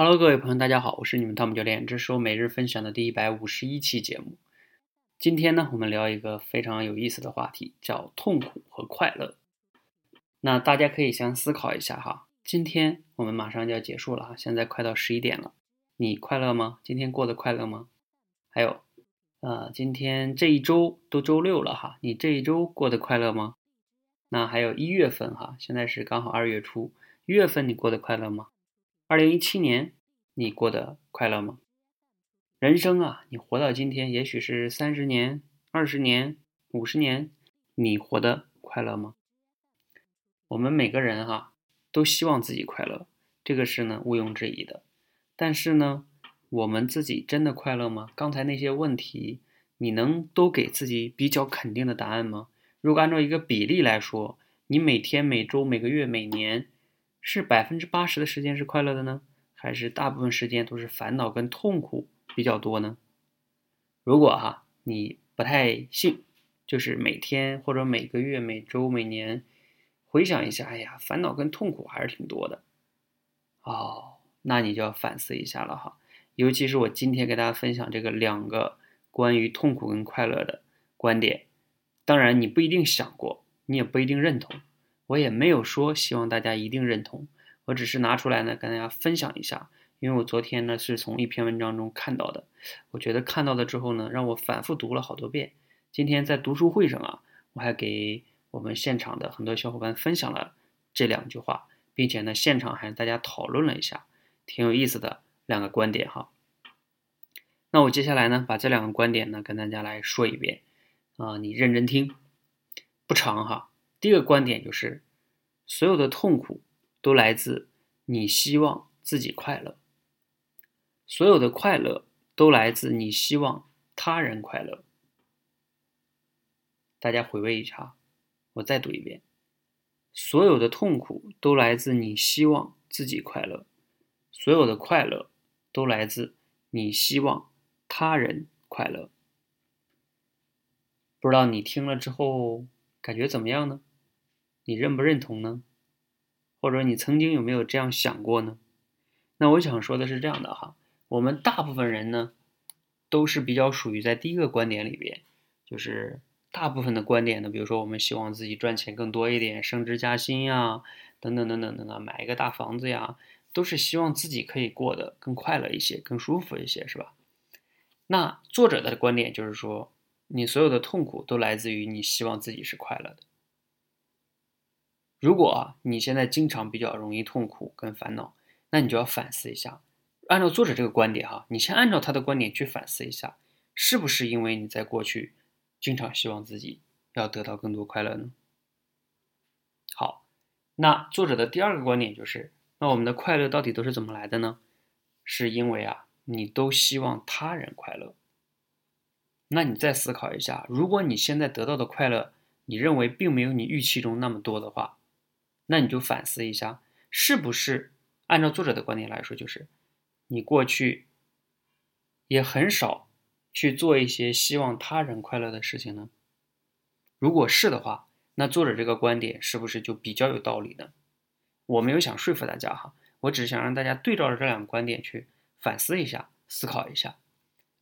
Hello，各位朋友，大家好，我是你们汤姆教练，这是我每日分享的第一百五十一期节目。今天呢，我们聊一个非常有意思的话题，叫痛苦和快乐。那大家可以先思考一下哈，今天我们马上就要结束了哈，现在快到十一点了，你快乐吗？今天过得快乐吗？还有，呃，今天这一周都周六了哈，你这一周过得快乐吗？那还有一月份哈，现在是刚好二月初，一月份你过得快乐吗？二零一七年，你过得快乐吗？人生啊，你活到今天，也许是三十年、二十年、五十年，你活得快乐吗？我们每个人哈，都希望自己快乐，这个是呢毋庸置疑的。但是呢，我们自己真的快乐吗？刚才那些问题，你能都给自己比较肯定的答案吗？如果按照一个比例来说，你每天、每周、每个月、每年。是百分之八十的时间是快乐的呢，还是大部分时间都是烦恼跟痛苦比较多呢？如果哈你不太信，就是每天或者每个月、每周、每年回想一下，哎呀，烦恼跟痛苦还是挺多的哦，那你就要反思一下了哈。尤其是我今天给大家分享这个两个关于痛苦跟快乐的观点，当然你不一定想过，你也不一定认同。我也没有说希望大家一定认同，我只是拿出来呢跟大家分享一下，因为我昨天呢是从一篇文章中看到的，我觉得看到了之后呢，让我反复读了好多遍。今天在读书会上啊，我还给我们现场的很多小伙伴分享了这两句话，并且呢现场还大家讨论了一下，挺有意思的两个观点哈。那我接下来呢把这两个观点呢跟大家来说一遍啊，你认真听，不长哈。第一个观点就是，所有的痛苦都来自你希望自己快乐，所有的快乐都来自你希望他人快乐。大家回味一下，我再读一遍：所有的痛苦都来自你希望自己快乐，所有的快乐都来自你希望他人快乐。不知道你听了之后感觉怎么样呢？你认不认同呢？或者你曾经有没有这样想过呢？那我想说的是这样的哈，我们大部分人呢，都是比较属于在第一个观点里边，就是大部分的观点呢，比如说我们希望自己赚钱更多一点，升职加薪呀，等等等等等等，买一个大房子呀，都是希望自己可以过得更快乐一些，更舒服一些，是吧？那作者的观点就是说，你所有的痛苦都来自于你希望自己是快乐的。如果，你现在经常比较容易痛苦跟烦恼，那你就要反思一下。按照作者这个观点哈，你先按照他的观点去反思一下，是不是因为你在过去经常希望自己要得到更多快乐呢？好，那作者的第二个观点就是，那我们的快乐到底都是怎么来的呢？是因为啊，你都希望他人快乐。那你再思考一下，如果你现在得到的快乐，你认为并没有你预期中那么多的话，那你就反思一下，是不是按照作者的观点来说，就是你过去也很少去做一些希望他人快乐的事情呢？如果是的话，那作者这个观点是不是就比较有道理呢？我没有想说服大家哈，我只是想让大家对照着这两个观点去反思一下、思考一下，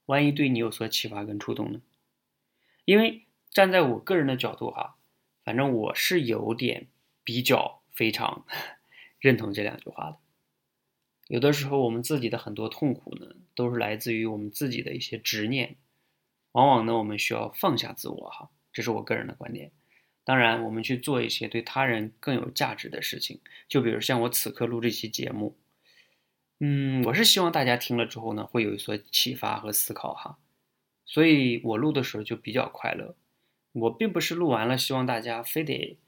万一对你有所启发跟触动呢？因为站在我个人的角度哈，反正我是有点。比较非常 认同这两句话的。有的时候，我们自己的很多痛苦呢，都是来自于我们自己的一些执念。往往呢，我们需要放下自我，哈，这是我个人的观点。当然，我们去做一些对他人更有价值的事情，就比如像我此刻录这期节目，嗯，我是希望大家听了之后呢，会有所启发和思考，哈。所以我录的时候就比较快乐。我并不是录完了，希望大家非得。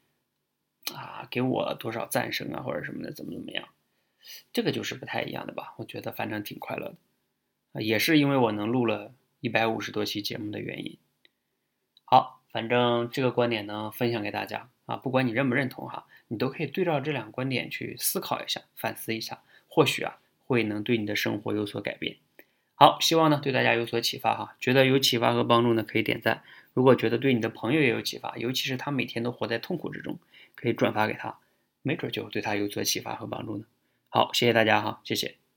啊，给我多少赞声啊，或者什么的，怎么怎么样，这个就是不太一样的吧？我觉得反正挺快乐的，啊，也是因为我能录了一百五十多期节目的原因。好，反正这个观点呢，分享给大家啊，不管你认不认同哈，你都可以对照这两个观点去思考一下，反思一下，或许啊，会能对你的生活有所改变。好，希望呢对大家有所启发哈，觉得有启发和帮助呢，可以点赞。如果觉得对你的朋友也有启发，尤其是他每天都活在痛苦之中。可以转发给他，没准就对他有所启发和帮助呢。好，谢谢大家哈，谢谢。